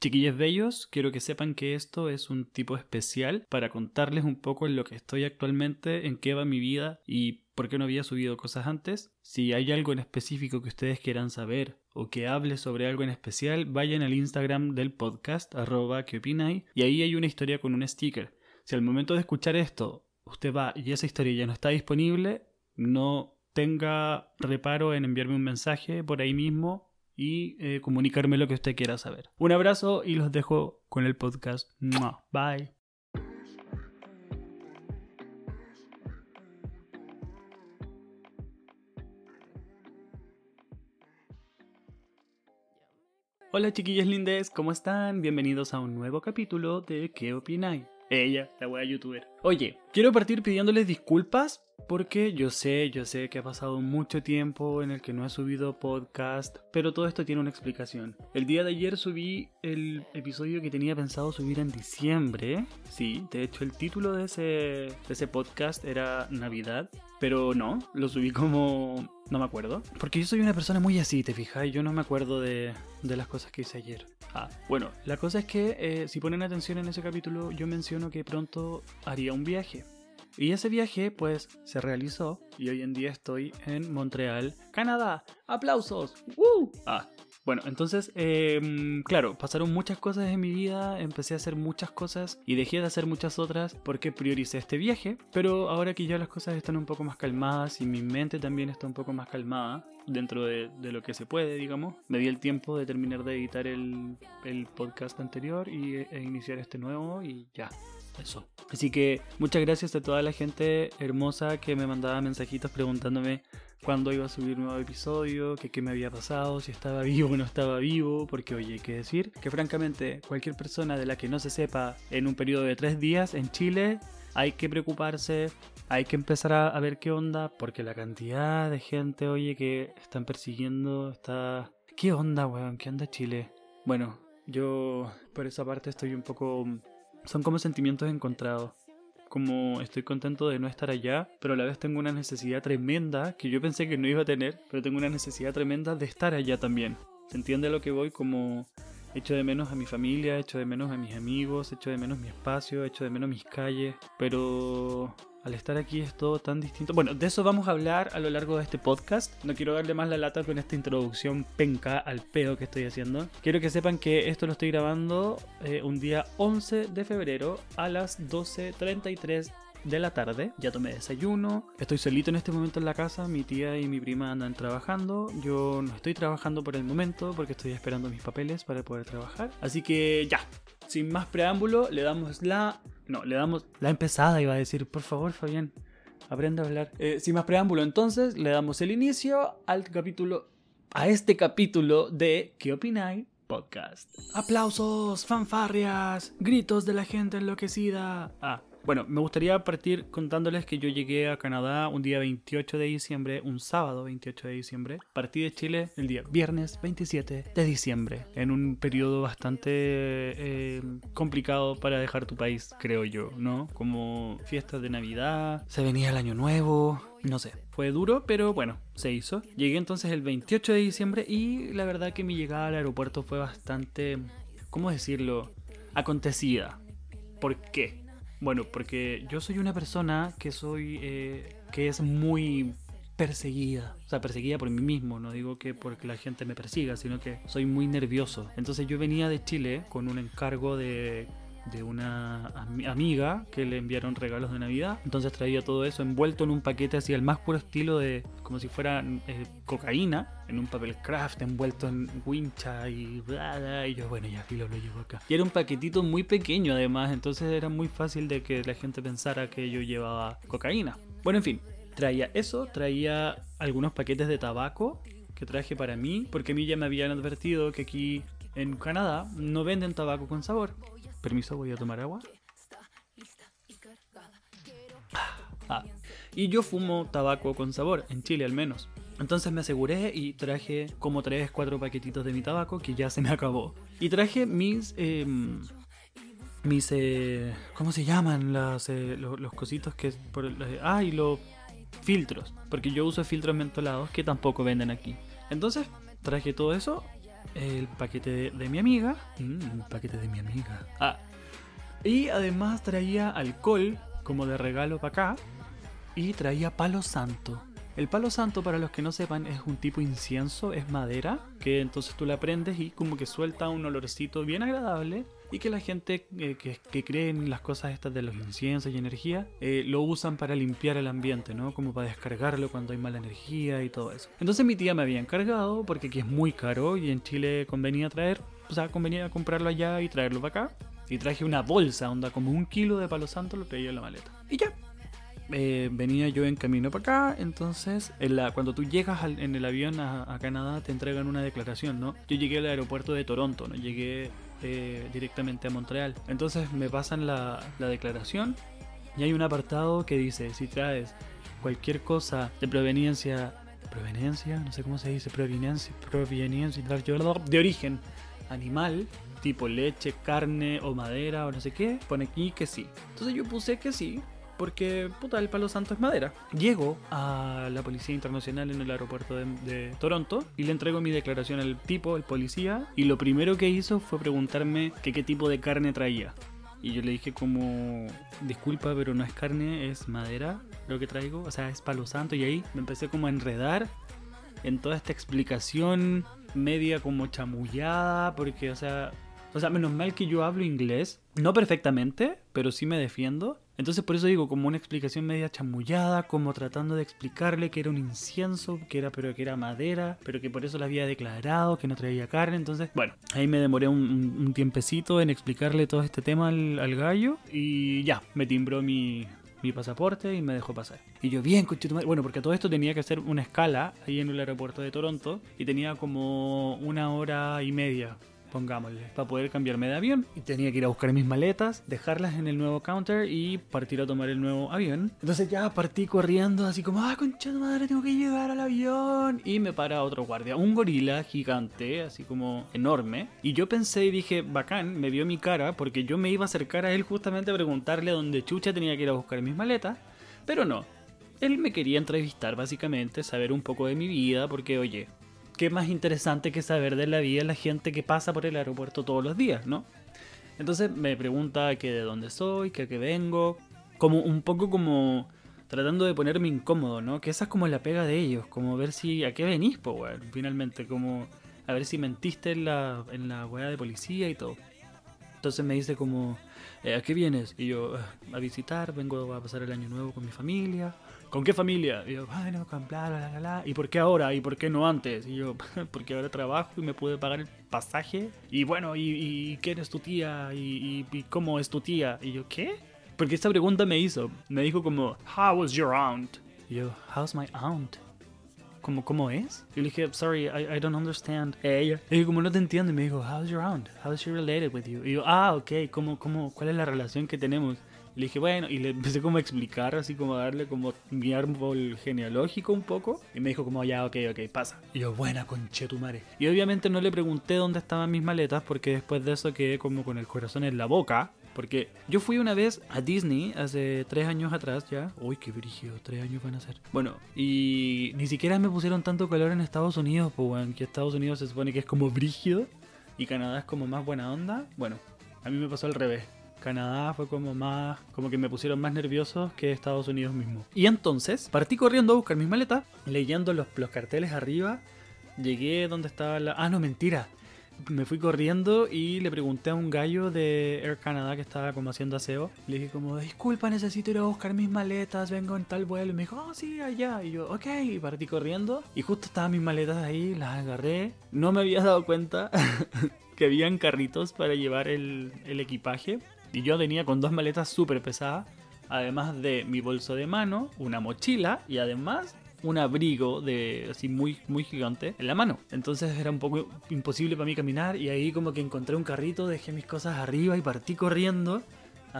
Chiquillos bellos, quiero que sepan que esto es un tipo especial para contarles un poco en lo que estoy actualmente, en qué va mi vida y por qué no había subido cosas antes. Si hay algo en específico que ustedes quieran saber o que hable sobre algo en especial, vayan al Instagram del podcast, arroba que opinai, y ahí hay una historia con un sticker. Si al momento de escuchar esto usted va y esa historia ya no está disponible, no tenga reparo en enviarme un mensaje por ahí mismo y eh, comunicarme lo que usted quiera saber. Un abrazo y los dejo con el podcast. Bye. Hola chiquillas lindes, ¿cómo están? Bienvenidos a un nuevo capítulo de ¿Qué opináis? Ella, la wea youtuber. Oye, quiero partir pidiéndoles disculpas porque yo sé, yo sé que ha pasado mucho tiempo en el que no he subido podcast, pero todo esto tiene una explicación. El día de ayer subí el episodio que tenía pensado subir en diciembre. Sí, de hecho el título de ese, de ese podcast era Navidad, pero no, lo subí como... no me acuerdo. Porque yo soy una persona muy así, te fijas, yo no me acuerdo de, de las cosas que hice ayer. Ah, bueno, la cosa es que eh, si ponen atención en ese capítulo, yo menciono que pronto haría un viaje. Y ese viaje pues se realizó y hoy en día estoy en Montreal, Canadá. ¡Aplausos! ¡Woo! Ah, bueno, entonces, em, claro, pasaron muchas cosas en mi vida, empecé a hacer muchas cosas y dejé de hacer muchas otras porque prioricé este viaje, pero ahora que ya las cosas están un poco más calmadas y mi mente también está un poco más calmada dentro de, lo que se puede, digamos, me di el tiempo de terminar de editar el, podcast anterior y, e iniciar este nuevo y ya, eso. Así que muchas gracias a toda la gente hermosa que me mandaba mensajitos preguntándome cuándo iba a subir nuevo episodio, qué me había pasado, si estaba vivo o no estaba vivo, porque oye, hay que decir que francamente cualquier persona de la que no se sepa en un periodo de tres días en Chile, hay que preocuparse, hay que empezar a, ver qué onda, porque la cantidad de gente, oye, que están persiguiendo, está... ¿Qué onda, weón? ¿Qué onda Chile? Bueno, yo por esa parte estoy un poco son como sentimientos encontrados. Como estoy contento de no estar allá, pero a la vez tengo una necesidad tremenda que yo pensé que no iba a tener, pero tengo una necesidad tremenda de estar allá también. ¿Se entiende lo que voy? Como echo de menos a mi familia, echo de menos a mis amigos, echo de menos mi espacio, echo de menos mis calles, pero al estar aquí es todo tan distinto. Bueno, de eso vamos a hablar a lo largo de este podcast. No quiero darle más la lata con esta introducción penca al pedo que estoy haciendo. Quiero que sepan que esto lo estoy grabando eh, un día 11 de febrero a las 12.33 de la tarde. Ya tomé desayuno. Estoy solito en este momento en la casa. Mi tía y mi prima andan trabajando. Yo no estoy trabajando por el momento porque estoy esperando mis papeles para poder trabajar. Así que ya, sin más preámbulo, le damos la no, le damos la empezada, iba a decir, por favor, Fabián, aprende a hablar. Eh, sin más preámbulo, entonces, le damos el inicio al capítulo, a este capítulo de ¿Qué opináis? Podcast. Aplausos, fanfarrias, gritos de la gente enloquecida. Ah, bueno, me gustaría partir contándoles que yo llegué a Canadá un día 28 de diciembre, un sábado 28 de diciembre. Partí de Chile el día viernes 27 de diciembre, en un periodo bastante eh, complicado para dejar tu país, creo yo, ¿no? Como fiestas de Navidad, se venía el año nuevo, no sé, fue duro, pero bueno, se hizo. Llegué entonces el 28 de diciembre y la verdad que mi llegada al aeropuerto fue bastante, ¿cómo decirlo? Acontecida. ¿Por qué? Bueno, porque yo soy una persona que soy. Eh, que es muy perseguida. O sea, perseguida por mí mismo. No digo que porque la gente me persiga, sino que soy muy nervioso. Entonces yo venía de Chile con un encargo de de una amiga que le enviaron regalos de Navidad. Entonces traía todo eso envuelto en un paquete así, al más puro estilo de como si fuera eh, cocaína, en un papel craft envuelto en wincha y bla, Y yo, bueno, ya filo lo llevo acá. Y era un paquetito muy pequeño además, entonces era muy fácil de que la gente pensara que yo llevaba cocaína. Bueno, en fin, traía eso, traía algunos paquetes de tabaco que traje para mí, porque a mí ya me habían advertido que aquí en Canadá no venden tabaco con sabor. Permiso, voy a tomar agua. Ah, y yo fumo tabaco con sabor, en Chile al menos. Entonces me aseguré y traje como 3, 4 paquetitos de mi tabaco que ya se me acabó. Y traje mis... Em, mis... Eh, ¿Cómo se llaman? Las, eh, los, cositos que... Por, ah, y los filtros. Porque yo uso filtros mentolados que tampoco venden aquí. Entonces traje todo eso el paquete de, de mi amiga. Mm, el paquete de mi amiga. Ah. Y además traía alcohol como de regalo para acá. Y traía palo santo. El palo santo, para los que no sepan, es un tipo incienso, es madera, que entonces tú la prendes y como que suelta un olorcito bien agradable y que la gente eh, que, que, cree en las cosas estas de los inciensos y energía eh, lo usan para limpiar el ambiente, ¿no? Como para descargarlo cuando hay mala energía y todo eso. Entonces mi tía me había encargado porque aquí es muy caro y en Chile convenía traer, o sea, convenía comprarlo allá y traerlo para acá. Y traje una bolsa, onda como un kilo de palo santo, lo pedí en la maleta. Y ya, eh, venía yo en camino para acá, entonces cuando tú llegas al, en el avión a, a, Canadá te entregan una declaración, ¿no? Yo llegué al aeropuerto de Toronto, ¿no? Llegué eh, directamente a Montreal. Entonces me pasan la, la, declaración y hay un apartado que dice, si traes cualquier cosa de proveniencia, proveniencia, no sé cómo se dice, proveniencia, proveniencia, de origen animal, tipo leche, carne o madera o no sé qué, pone aquí que sí. Entonces yo puse que sí, porque puta, el palo santo es madera. Llego a la Policía Internacional en el aeropuerto de, de, Toronto y le entrego mi declaración al tipo, el policía, y lo primero que hizo fue preguntarme que qué tipo de carne traía. Y yo le dije como, disculpa, pero no es carne, es madera lo que traigo, o sea, es palo santo. Y ahí me empecé como a enredar en toda esta explicación media como chamullada, porque, o sea, o sea, menos mal que yo hablo inglés, no perfectamente, pero sí me defiendo. Entonces por eso digo, como una explicación media chamullada, como tratando de explicarle que era un incienso, que era, pero que era madera, pero que por eso la había declarado, que no traía carne. Entonces, bueno, ahí me demoré un, un tiempecito en explicarle todo este tema al, al, gallo y ya, me timbró mi, pasaporte y me dejó pasar. Y yo, bien, coche Bueno, porque todo esto tenía que hacer una escala ahí en el aeropuerto de Toronto y tenía como una hora y media pongámosle, para poder cambiarme de avión. Y tenía que ir a buscar mis maletas, dejarlas en el nuevo counter y partir a tomar el nuevo avión. Entonces ya partí corriendo así como, ah, concha de madre, tengo que llegar al avión. Y me para otro guardia, un gorila gigante, así como enorme. Y yo pensé y dije, bacán, me vio mi cara porque yo me iba a acercar a él justamente a preguntarle dónde chucha tenía que ir a buscar mis maletas. Pero no, él me quería entrevistar básicamente, saber un poco de mi vida, porque oye, qué más interesante que saber de la vida de la gente que pasa por el aeropuerto todos los días, ¿no? Entonces me pregunta que de dónde soy, que a qué vengo, como un poco como tratando de ponerme incómodo, ¿no? Que esa es como la pega de ellos, como ver si a qué venís, pues, weón, finalmente, como a ver si mentiste en la, en la weá de policía y todo. Entonces me dice como, eh, ¿a qué vienes? Y yo, a visitar, vengo a pasar el año nuevo con mi familia. ¿Con qué familia? Y yo, bueno, con bla, bla, bla, bla. ¿Y por qué ahora? ¿Y por qué no antes? Y yo, porque ahora trabajo y me pude pagar el pasaje. Y bueno, ¿y, y quién es tu tía? ¿Y, cómo es tu tía? Y yo, ¿qué? Porque esta pregunta me hizo. Me dijo como, How was your aunt? Y yo, How's my aunt? Como, ¿Cómo es? Y le dije, sorry, I, don't understand. Ella. Y dije, como no te entiendo. Y me dijo, How's your aunt? How is she related with you? Y yo, ah, ok, ¿cómo, cómo, ¿cuál es la relación que tenemos? Le dije, bueno, y le empecé como a explicar, así como a darle como mi árbol genealógico un poco. Y me dijo como, ya, ok, ok, pasa. Y yo, buena, conche tu madre. Y obviamente no le pregunté dónde estaban mis maletas, porque después de eso quedé como con el corazón en la boca. Porque yo fui una vez a Disney hace tres años atrás ya. Uy, qué brígido, tres años van a ser. Bueno, y ni siquiera me pusieron tanto calor en Estados Unidos, pues bueno, que Estados Unidos se supone que es como brígido y Canadá es como más buena onda. Bueno, a mí me pasó al revés. Canadá fue como más, como que me pusieron más nerviosos que Estados Unidos mismo. Y entonces partí corriendo a buscar mis maletas, leyendo los, los carteles arriba. Llegué donde estaba la... Ah, no, mentira. Me fui corriendo y le pregunté a un gallo de Air Canada que estaba como haciendo aseo. Le dije como, disculpa, necesito ir a buscar mis maletas, vengo en tal vuelo. Y me dijo, oh, sí, allá. Y yo, ok, y partí corriendo. Y justo estaban mis maletas ahí, las agarré. No me había dado cuenta que habían carritos para llevar el, el equipaje. Y yo venía con dos maletas súper pesadas, además de mi bolso de mano, una mochila y además un abrigo de así muy muy gigante en la mano. Entonces era un poco imposible para mí caminar y ahí como que encontré un carrito, dejé mis cosas arriba y partí corriendo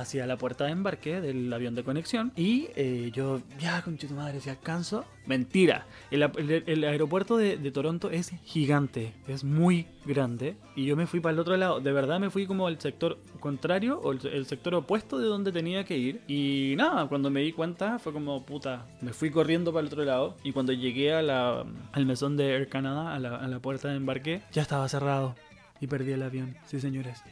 hacia la puerta de embarque del avión de conexión y eh, yo, ya, con tu madre, si alcanzo. Mentira, el, el- aeropuerto de, Toronto es gigante, es muy grande y yo me fui para el otro lado. De verdad me fui como al sector contrario o el, el sector opuesto de donde tenía que ir. Y nada, cuando me di cuenta fue como puta, me fui corriendo para el otro lado y cuando llegué a la, al mesón de Air Canada, a la, a la puerta de embarque, ya estaba cerrado y perdí el avión. Sí, señores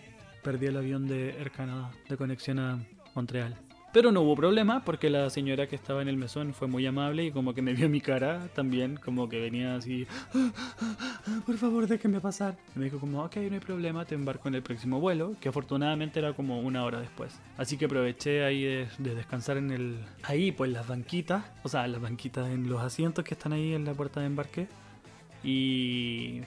perdí el avión de Air Canada de conexión a Montreal. Pero no hubo problema porque la señora que estaba en el mesón fue muy amable y como que me vio mi cara también, como que venía así, "Ah, ah, ah, por favor déjeme pasar. Y me dijo como, ok, no hay problema, te embarco en el próximo vuelo, que afortunadamente era como una hora después. Así que aproveché ahí de, de descansar en el... Ahí pues las banquitas, o sea, las banquitas en los asientos que están ahí en la puerta de embarque. Y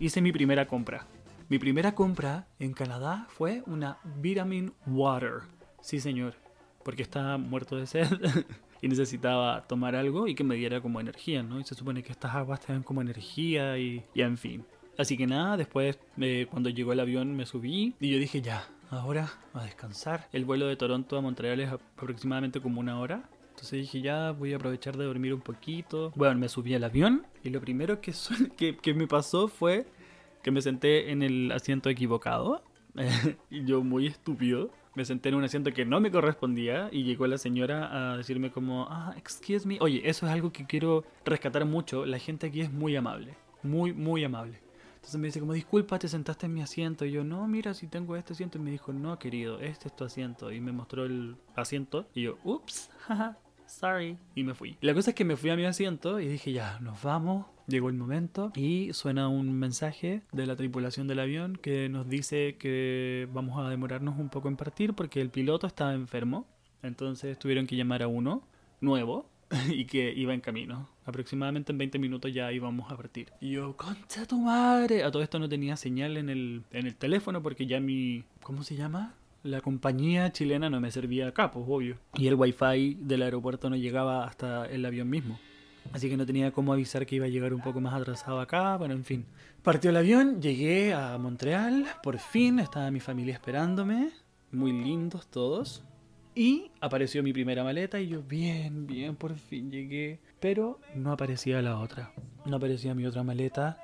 hice mi primera compra. Mi primera compra en Canadá fue una Vitamin Water. Sí, señor. Porque estaba muerto de sed y necesitaba tomar algo y que me diera como energía, ¿no? Y se supone que estas aguas te dan como energía y, y en fin. Así que nada, después eh, cuando llegó el avión me subí y yo dije ya, ahora a descansar. El vuelo de Toronto a Montreal es aproximadamente como una hora. Entonces dije, ya voy a aprovechar de dormir un poquito. Bueno, me subí al avión y lo primero que, que, que me pasó fue que me senté en el asiento equivocado. y yo muy estúpido. Me senté en un asiento que no me correspondía y llegó la señora a decirme como, ah, excuse me. Oye, eso es algo que quiero rescatar mucho. La gente aquí es muy amable. Muy, muy amable. Entonces me dice como, disculpa, te sentaste en mi asiento. Y yo, no, mira, si tengo este asiento. Y me dijo, no, querido, este es tu asiento. Y me mostró el asiento. Y yo, ups, jaja, sorry. Y me fui. La cosa es que me fui a mi asiento y dije, ya, nos vamos. Llegó el momento y suena un mensaje de la tripulación del avión que nos dice que vamos a demorarnos un poco en partir porque el piloto estaba enfermo. Entonces tuvieron que llamar a uno nuevo y que iba en camino. Aproximadamente en 20 minutos ya íbamos a partir. Y yo, concha tu madre. A todo esto no tenía señal en el, en el teléfono porque ya mi... ¿Cómo se llama? La compañía chilena no me servía acá, pues obvio. Y el wifi del aeropuerto no llegaba hasta el avión mismo. Así que no tenía cómo avisar que iba a llegar un poco más atrasado acá. Bueno, en fin. Partió el avión, llegué a Montreal. Por fin estaba mi familia esperándome. Muy lindos todos. Y apareció mi primera maleta y yo, bien, bien, por fin llegué. Pero no aparecía la otra. No aparecía mi otra maleta.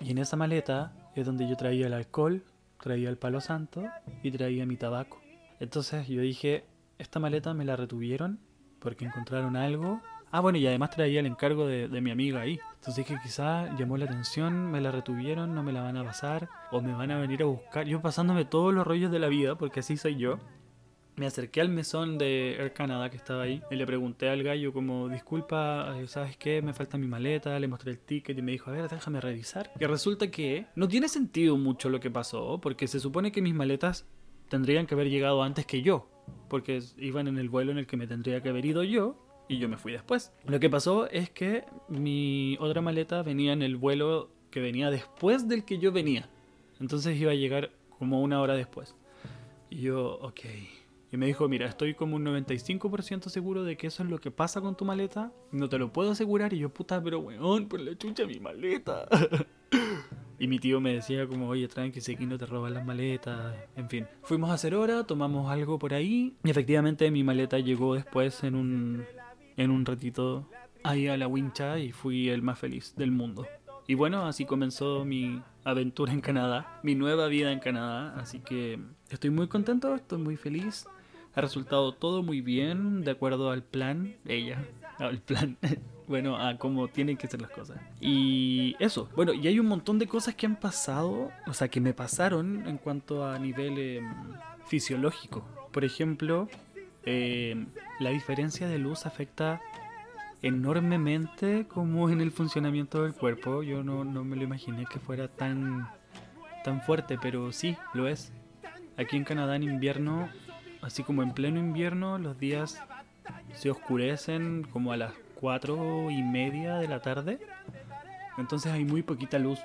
Y en esa maleta es donde yo traía el alcohol, traía el palo santo y traía mi tabaco. Entonces yo dije, esta maleta me la retuvieron porque encontraron algo. Ah, bueno, y además traía el encargo de, mi amiga ahí. Entonces dije, quizá llamó la atención, me la retuvieron, no me la van a pasar, o me van a venir a buscar. Yo pasándome todos los rollos de la vida, porque así soy yo. Me acerqué al mesón de Air Canada que estaba ahí y le pregunté al gallo como, disculpa, eh, ¿sabes qué? Me falta mi maleta, le mostré el ticket y me dijo, a ver, déjame revisar. Y resulta que no tiene sentido mucho lo que pasó, porque se supone que mis maletas tendrían que haber llegado antes que yo, porque iban en el vuelo en el que me tendría que haber ido yo y yo me fui después. Lo que pasó es que mi otra maleta venía en el vuelo que venía después del que yo venía. Entonces iba a llegar como una hora después. Y yo, ok. Y me dijo, mira, estoy como un 95% seguro de que eso es lo que pasa con tu maleta. No te lo puedo asegurar. Y yo, puta, pero weón, por la chucha mi maleta. y mi tío me decía como, oye, tranqui, si aquí no te roban las maletas. En fin, fuimos a hacer hora, tomamos algo por ahí. Y efectivamente mi maleta llegó después en un, en un ratito ahí a la wincha y fui el más feliz del mundo. Y bueno, así comenzó mi aventura en Canadá, mi nueva vida en Canadá. Así que estoy muy contento, estoy muy feliz. Ha resultado todo muy bien, de acuerdo al plan, ella, al plan, bueno, a cómo tienen que ser las cosas. Y eso, bueno, y hay un montón de cosas que han pasado, o sea, que me pasaron en cuanto a nivel eh, fisiológico. Por ejemplo, eh, la diferencia de luz afecta enormemente como en el funcionamiento del cuerpo. Yo no, no me lo imaginé que fuera tan, tan fuerte, pero sí, lo es. Aquí en Canadá en invierno, así como en pleno invierno, los días se oscurecen como a las cuatro y media de la tarde. Entonces hay muy poquita luz.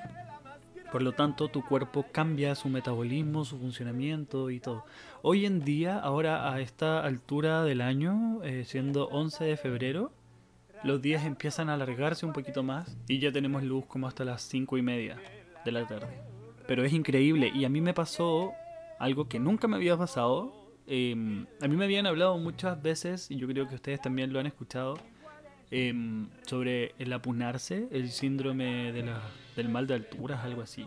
Por lo tanto, tu cuerpo cambia su metabolismo, su funcionamiento y todo. Hoy en día, ahora a esta altura del año, eh, siendo 11 de febrero, los días empiezan a alargarse un poquito más y ya tenemos luz como hasta las 5 y media de la tarde. Pero es increíble y a mí me pasó algo que nunca me había pasado em, a mí me habían hablado muchas veces, y yo creo que ustedes también lo han escuchado, em, sobre el apunarse, el síndrome del mal de alturas, algo así.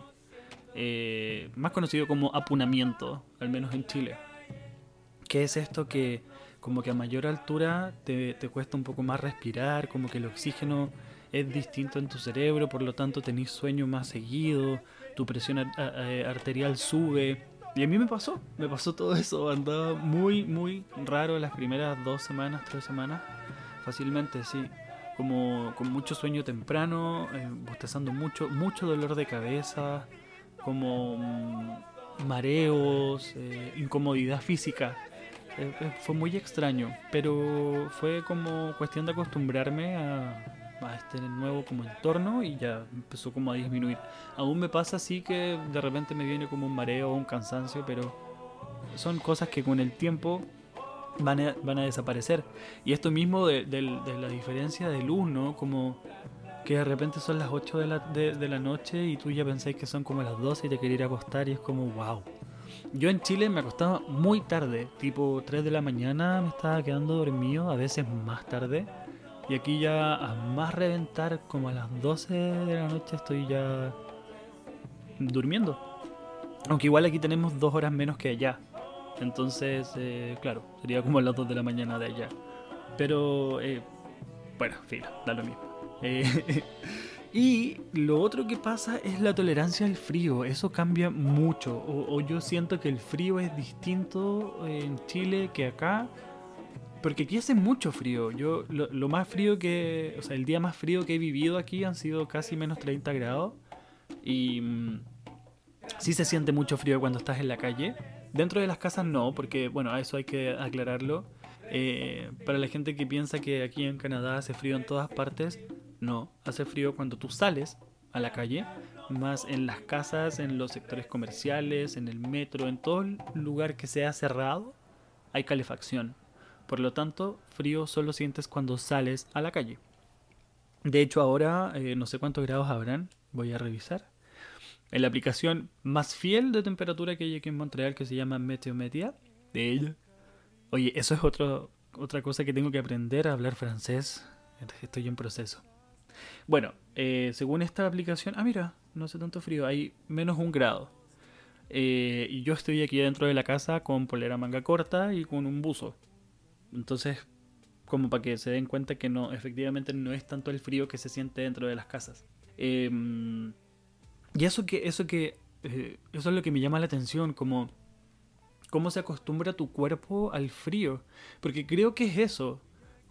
Eh, más conocido como apunamiento, al menos en Chile. ¿Qué es esto que como que a mayor altura te, te cuesta un poco más respirar, como que el oxígeno es distinto en tu cerebro, por lo tanto tenés sueño más seguido, tu presión arterial sube. Y a mí me pasó, me pasó todo eso, andaba muy, muy raro las primeras dos semanas, tres semanas, fácilmente, sí. Como con mucho sueño temprano, eh, bostezando mucho, mucho dolor de cabeza, como mm, mareos, eh, incomodidad física. Eh, eh, fue muy extraño, pero fue como cuestión de acostumbrarme a, a este nuevo como entorno y ya empezó como a disminuir. Aún me pasa así que de repente me viene como un mareo o un cansancio, pero son cosas que con el tiempo van a, desaparecer. Y esto mismo de, la diferencia de luz, ¿no? Como que de repente son las 8 de la, noche y tú ya pensáis que son como las 12 y te queréis ir acostar y es como wow. Yo en Chile me acostaba muy tarde, tipo 3 de la mañana me estaba quedando dormido, a veces más tarde. Y aquí ya a más reventar, como a las 12 de la noche estoy ya durmiendo. Aunque igual aquí tenemos dos horas menos que allá. Entonces, eh, claro, sería como a las 2 de la mañana de allá. Pero, eh, bueno, filo, da lo mismo. Eh, y lo otro que pasa es la tolerancia al frío. Eso cambia mucho. O, yo siento que el frío es distinto en Chile que acá. Porque aquí hace mucho frío. Yo lo, lo, más frío que... O sea, el día más frío que he vivido aquí han sido casi menos 30 grados. Y mmm, sí se siente mucho frío cuando estás en la calle. Dentro de las casas no, porque bueno, a eso hay que aclararlo. Eh, para la gente que piensa que aquí en Canadá hace frío en todas partes, no, hace frío cuando tú sales a la calle, más en las casas, en los sectores comerciales, en el metro, en todo lugar que sea cerrado, hay calefacción. Por lo tanto, frío solo sientes cuando sales a la calle. De hecho, ahora eh, no sé cuántos grados habrán, voy a revisar. En la aplicación más fiel de temperatura que hay aquí en Montreal, que se llama Meteomedia, de ella. Oye, eso es otra cosa que tengo que aprender a hablar francés. Estoy en proceso. Bueno, eh, según esta aplicación, ah, mira, no hace tanto frío, hay menos un grado. Eh, y yo estoy aquí dentro de la casa con polera manga corta y con un buzo. Entonces, como para que se den cuenta que no, efectivamente no es tanto el frío que se siente dentro de las casas. Eh, y eso que, eso que, eh, eso es lo que me llama la atención, como cómo se acostumbra tu cuerpo al frío. Porque creo que es eso.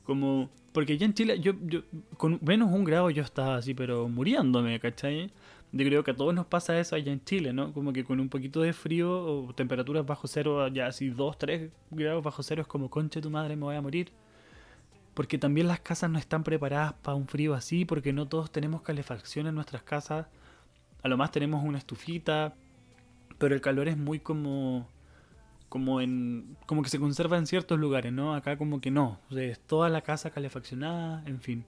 Como, porque ya en Chile, yo, yo, con menos un grado yo estaba así, pero muriéndome, ¿cachai? Yo creo que a todos nos pasa eso allá en Chile, ¿no? Como que con un poquito de frío o temperaturas bajo cero, ya así 2, 3 grados bajo cero, es como, conche tu madre, me voy a morir. Porque también las casas no están preparadas para un frío así, porque no todos tenemos calefacción en nuestras casas. A lo más tenemos una estufita, pero el calor es muy como como en como que se conserva en ciertos lugares, ¿no? Acá como que no, o sea, es toda la casa calefaccionada, en fin.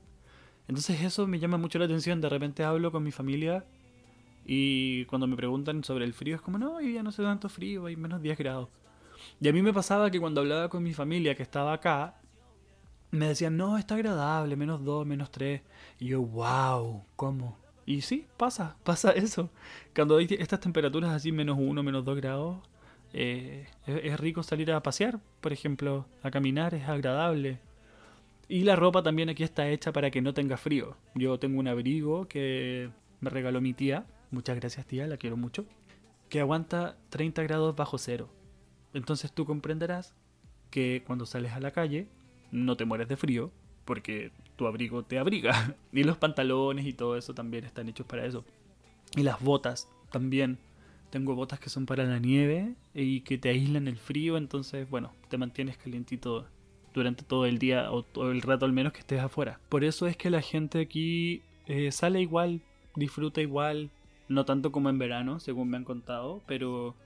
Entonces eso me llama mucho la atención, de repente hablo con mi familia y cuando me preguntan sobre el frío es como, no, hoy ya no hace tanto frío, hay menos 10 grados. Y a mí me pasaba que cuando hablaba con mi familia que estaba acá, me decían, no, está agradable, menos 2, menos 3. Y yo, wow, ¿cómo? Y sí, pasa, pasa eso. Cuando hay estas temperaturas así, menos 1, menos 2 grados, eh, es, es, rico salir a pasear, por ejemplo, a caminar, es agradable. Y la ropa también aquí está hecha para que no tenga frío. Yo tengo un abrigo que me regaló mi tía, muchas gracias tía, la quiero mucho, que aguanta 30 grados bajo cero. Entonces tú comprenderás que cuando sales a la calle no te mueres de frío, porque tu abrigo te abriga. Y los pantalones y todo eso también están hechos para eso. Y las botas también tengo botas que son para la nieve y que te aíslan el frío, entonces, bueno, te mantienes calientito durante todo el día o todo el rato al menos que estés afuera. Por eso es que la gente aquí eh, sale igual, disfruta igual, no tanto como en verano, según me han contado, pero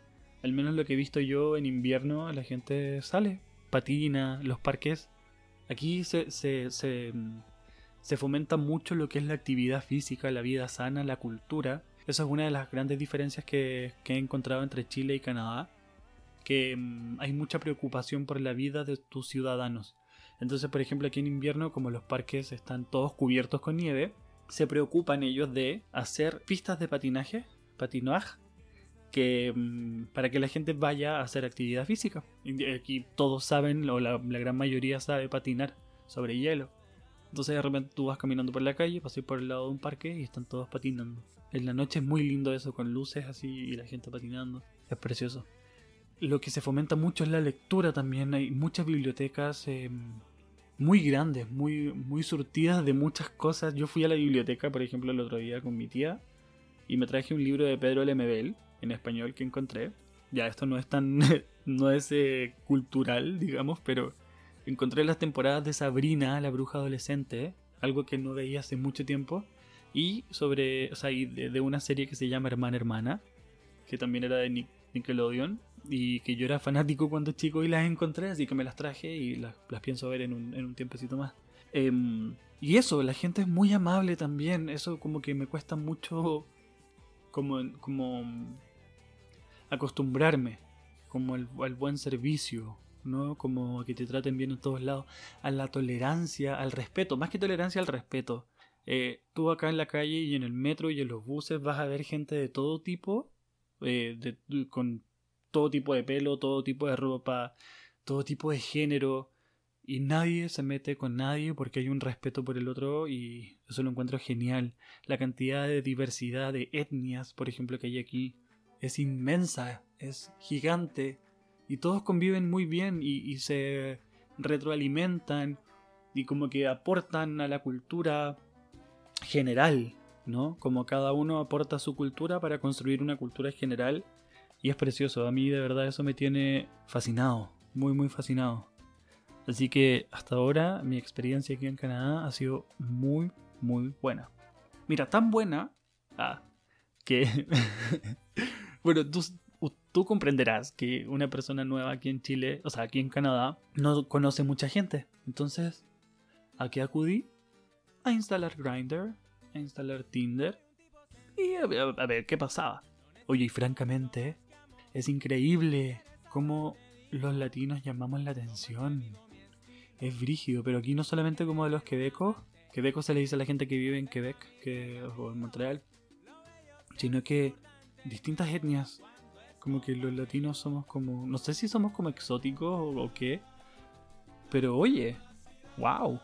al menos lo que he visto yo en invierno, la gente sale, patina, los parques. Aquí se, se, se, se fomenta mucho lo que es la actividad física, la vida sana, la cultura esa es una de las grandes diferencias que, que, he encontrado entre Chile y Canadá. que mm, hay mucha preocupación por la vida de tus ciudadanos. Entonces, por ejemplo, aquí en invierno, como los parques están todos cubiertos con nieve, se preocupan ellos de hacer pistas de patinaje, patinaje, que mm, para que la gente vaya a hacer actividad física. Aquí todos saben, o la, gran mayoría sabe patinar sobre hielo. Entonces de repente tú vas caminando por la calle, pasas por el lado de un parque y están todos patinando. En la noche es muy lindo eso, con luces así y la gente patinando. Es precioso. Lo que se fomenta mucho es la lectura también. Hay muchas bibliotecas em, muy grandes, muy, muy surtidas de muchas cosas. Yo fui a la biblioteca, por ejemplo, el otro día con mi tía y me traje un libro de Pedro Lemebel en español que encontré. Ya esto no es tan no es eh, cultural, digamos, pero encontré las temporadas de Sabrina, la bruja adolescente, algo que no veía hace mucho tiempo, y sobre, o sea, de, una serie que se llama Hermana Hermana, que también era de Nickelodeon, y que yo era fanático cuando chico y las encontré, así que me las traje y las, pienso ver en un, en un tiempecito más. Em, y eso, la gente es muy amable también, eso como que me cuesta mucho como, como acostumbrarme como al, buen servicio, ¿no? Como que te traten bien en todos lados, a la tolerancia, al respeto, más que tolerancia, al respeto. Eh, tú acá en la calle y en el metro y en los buses vas a ver gente de todo tipo, eh, con todo tipo de pelo, todo tipo de ropa, todo tipo de género, y nadie se mete con nadie porque hay un respeto por el otro y eso lo encuentro genial. La cantidad de diversidad de etnias, por ejemplo, que hay aquí, es inmensa, es gigante y todos conviven muy bien y, se retroalimentan y como que aportan a la cultura general, ¿no? Como cada uno aporta su cultura para construir una cultura general y es precioso, a mí de verdad eso me tiene fascinado, muy muy fascinado. Así que hasta ahora mi experiencia aquí en Canadá ha sido muy muy buena. Mira, tan buena ah, que Bueno, tú, comprenderás que una persona nueva aquí en Chile, o sea, aquí en Canadá, no conoce mucha gente. Entonces, ¿a qué acudí? A instalar Grindr, a instalar Tinder y a, a ver qué pasaba. Oye, y francamente, es increíble cómo los latinos llamamos la atención. Es brígido, pero aquí no solamente como de los quebecos, quebecos se le dice a la gente que vive en Quebec que, o en Montreal, sino que distintas etnias. Como que los latinos somos como. No sé si somos como exóticos o, qué. Pero oye, wow.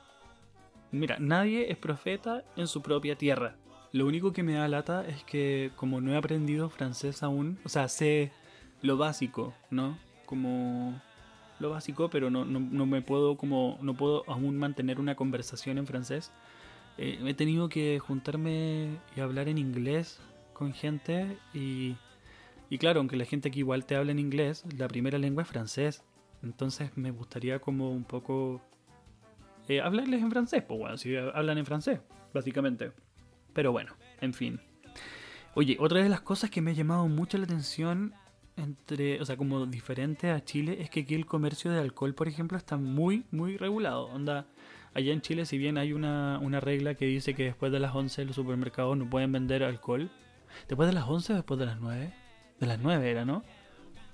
Mira, nadie es profeta en su propia tierra. Lo único que me da lata es que como no he aprendido francés aún, o sea, sé lo básico, ¿no? Como lo básico, pero no, no, me puedo como no puedo aún mantener una conversación en francés. Eh, he tenido que juntarme y hablar en inglés con gente y, y claro, aunque la gente aquí igual te habla en inglés, la primera lengua es francés. Entonces me gustaría como un poco eh, hablarles en francés, pues bueno, si hablan en francés, básicamente. Pero bueno, en fin. Oye, otra de las cosas que me ha llamado mucho la atención entre, o sea, como diferente a Chile, es que aquí el comercio de alcohol, por ejemplo, está muy, muy regulado. Onda, allá en Chile, si bien hay una, una regla que dice que después de las 11 los supermercados no pueden vender alcohol, ¿Después de las 11 o después de las 9? De las 9 era, ¿no?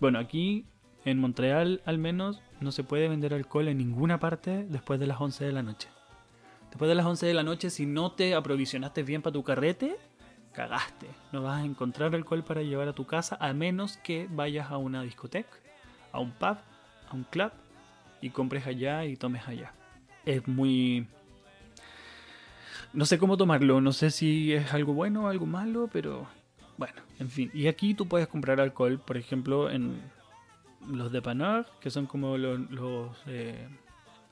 Bueno, aquí en Montreal al menos no se puede vender alcohol en ninguna parte después de las 11 de la noche. Después de las 11 de la noche, si no te aprovisionaste bien para tu carrete, cagaste. No vas a encontrar alcohol para llevar a tu casa a menos que vayas a una discoteca, a un pub, a un club y compres allá y tomes allá. Es muy no sé cómo tomarlo, no sé si es algo bueno o algo malo, pero bueno, en fin. Y aquí tú puedes comprar alcohol, por ejemplo, en los de Panar, que son como los, eh,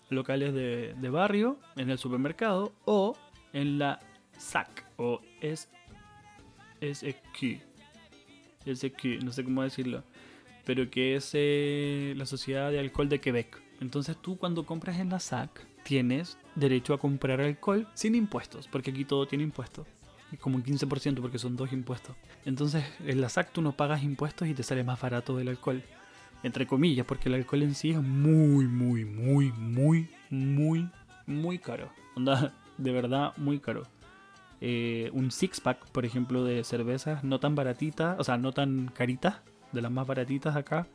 locales de, barrio, en el supermercado, o en la SAC, o es SQ, SQ, no sé cómo decirlo, pero que es eh, la Sociedad de Alcohol de Quebec. Entonces tú cuando compras en la SAC, tienes derecho a comprar alcohol sin impuestos, porque aquí todo tiene impuestos. Como un 15% porque son dos impuestos. Entonces en la SAC tú no pagas impuestos y te sale más barato el alcohol. Entre comillas, porque el alcohol en sí es muy, muy, muy, muy, muy, muy caro. Onda, de verdad, muy caro. Eh, un six pack, por ejemplo, de cervezas no tan baratitas, o sea, no tan caritas, de las más baratitas acá,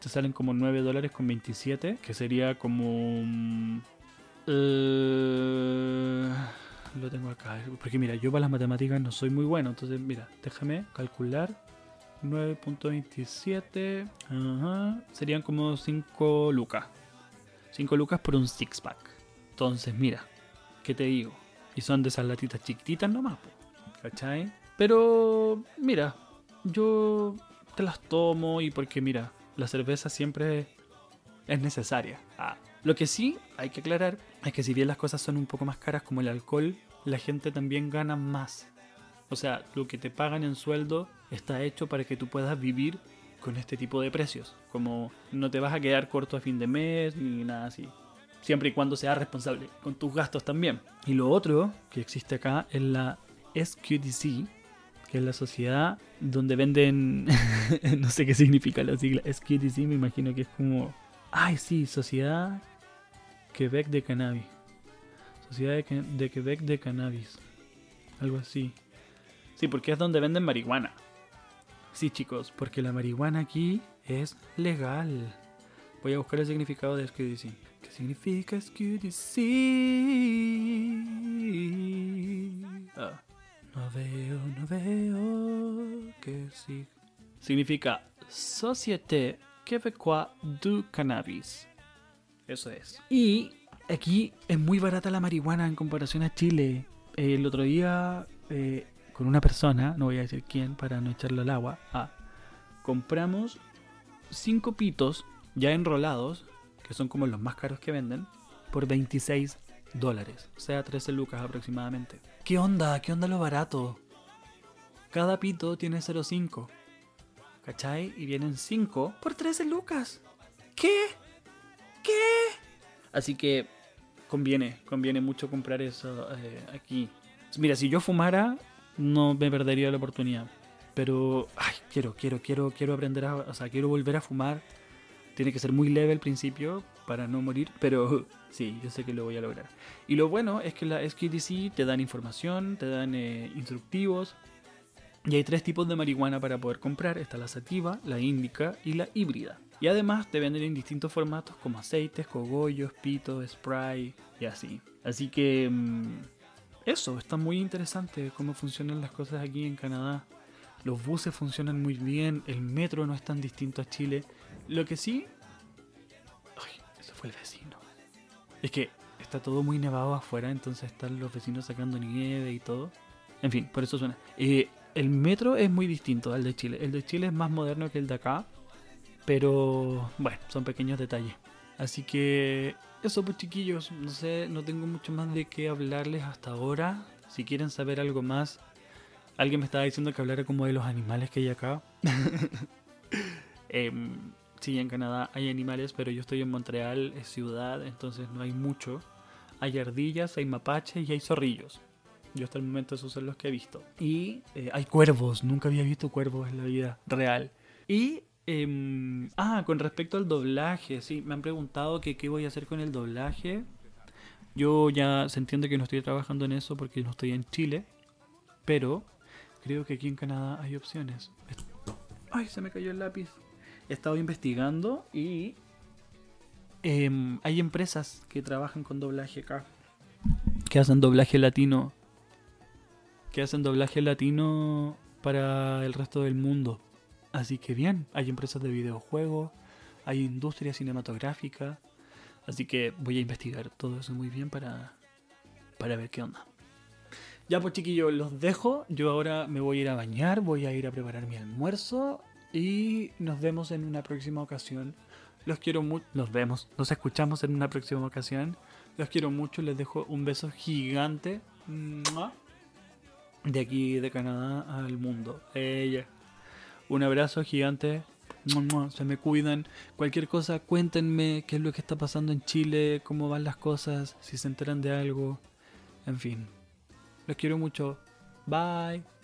te salen como 9 dólares con 27, que sería como... eh, lo tengo acá, porque mira, yo para las matemáticas no soy muy bueno, entonces mira, déjame calcular. 9.27, ajá, serían como 5 lucas. 5 lucas por un six pack. Entonces, mira, ¿qué te digo? Y son de esas latitas chiquititas nomás, ¿cachai? Pero, mira, yo te las tomo y porque, mira, la cerveza siempre es necesaria. Ah, Lo que sí hay que aclarar es que si bien las cosas son un poco más caras como el alcohol, la gente también gana más. O sea, lo que te pagan en sueldo está hecho para que tú puedas vivir con este tipo de precios. Como no te vas a quedar corto a fin de mes ni nada así. Siempre y cuando seas responsable con tus gastos también. Y lo otro que existe acá es la SQDC, que es la sociedad donde venden... no sé qué significa la sigla. SQDC me imagino que es como... Ay, sí, Sociedad Quebec de Cannabis. Sociedad de, Que- de Quebec de Cannabis. Algo así. Sí, porque es donde venden marihuana. Sí, chicos, porque la marihuana aquí es legal. Voy a buscar el significado de SQDC. ¿Qué significa SQDC? Ah, no veo, no veo que sí. Significa Société Québécoise du Cannabis. Eso es. Y aquí es muy barata la marihuana en comparación a Chile. El otro día, eh, con una persona, no voy a decir quién para no echarle al agua, ah, compramos cinco pitos ya enrolados, que son como los más caros que venden, por 26 dólares. O sea, 13 lucas aproximadamente. ¿Qué onda? ¿Qué onda lo barato? Cada pito tiene 0,5. ¿Cachai? Y vienen 5 por 13 lucas. ¿Qué? Así que conviene, conviene mucho comprar eso eh, aquí. Mira, si yo fumara, no me perdería la oportunidad. Pero, quiero, quiero, quiero, quiero aprender a, quiero volver a fumar. Tiene que ser muy leve al principio para no morir, pero sí, yo sé que lo voy a lograr. Y lo bueno es que la SKDC te dan información, te dan eh, instructivos. Y hay tres tipos de marihuana para poder comprar. Está la sativa, la índica y la híbrida. Y además te venden en distintos formatos como aceites, cogollos, pitos, spray y así. Así que mm, eso, está muy interesante cómo funcionan las cosas aquí en Canadá. Los buses funcionan muy bien, el metro no es tan distinto a Chile. Lo que sí... Ay, eso fue el vecino. Es que está todo muy nevado afuera, entonces están los vecinos sacando nieve y todo. En fin, por eso suena. Eh, el metro es muy distinto al de Chile. El de Chile es más moderno que el de acá. Pero bueno, son pequeños detalles. Así que eso pues chiquillos, no sé, no tengo mucho más de qué hablarles hasta ahora. Si quieren saber algo más, alguien me estaba diciendo que hablara como de los animales que hay acá. Em, sí, en Canadá hay animales, pero yo estoy en Montreal, es ciudad, entonces no hay mucho. Hay ardillas, hay mapaches y hay zorrillos. Yo hasta el momento esos son los que he visto. Y eh, hay cuervos, nunca había visto cuervos en la vida real. Y Em, ah, con respecto al doblaje, sí, me han preguntado que qué voy a hacer con el doblaje. Yo ya se entiende que no estoy trabajando en eso porque no estoy en Chile, pero creo que aquí en Canadá hay opciones. Ay, se me cayó el lápiz. He estado investigando y em, hay empresas que trabajan con doblaje acá, que hacen doblaje latino, que hacen doblaje latino para el resto del mundo. Así que bien, hay empresas de videojuegos, hay industria cinematográfica. Así que voy a investigar todo eso muy bien para, para ver qué onda. Ya pues chiquillos, los dejo. Yo ahora me voy a ir a bañar, voy a ir a preparar mi almuerzo y nos vemos en una próxima ocasión. Los quiero mucho. Nos vemos, nos escuchamos en una próxima ocasión. Los quiero mucho, les dejo un beso gigante. De aquí, de Canadá al mundo. Ella. Un abrazo gigante. Se me cuidan. Cualquier cosa, cuéntenme qué es lo que está pasando en Chile, cómo van las cosas, si se enteran de algo. En fin. Los quiero mucho. Bye.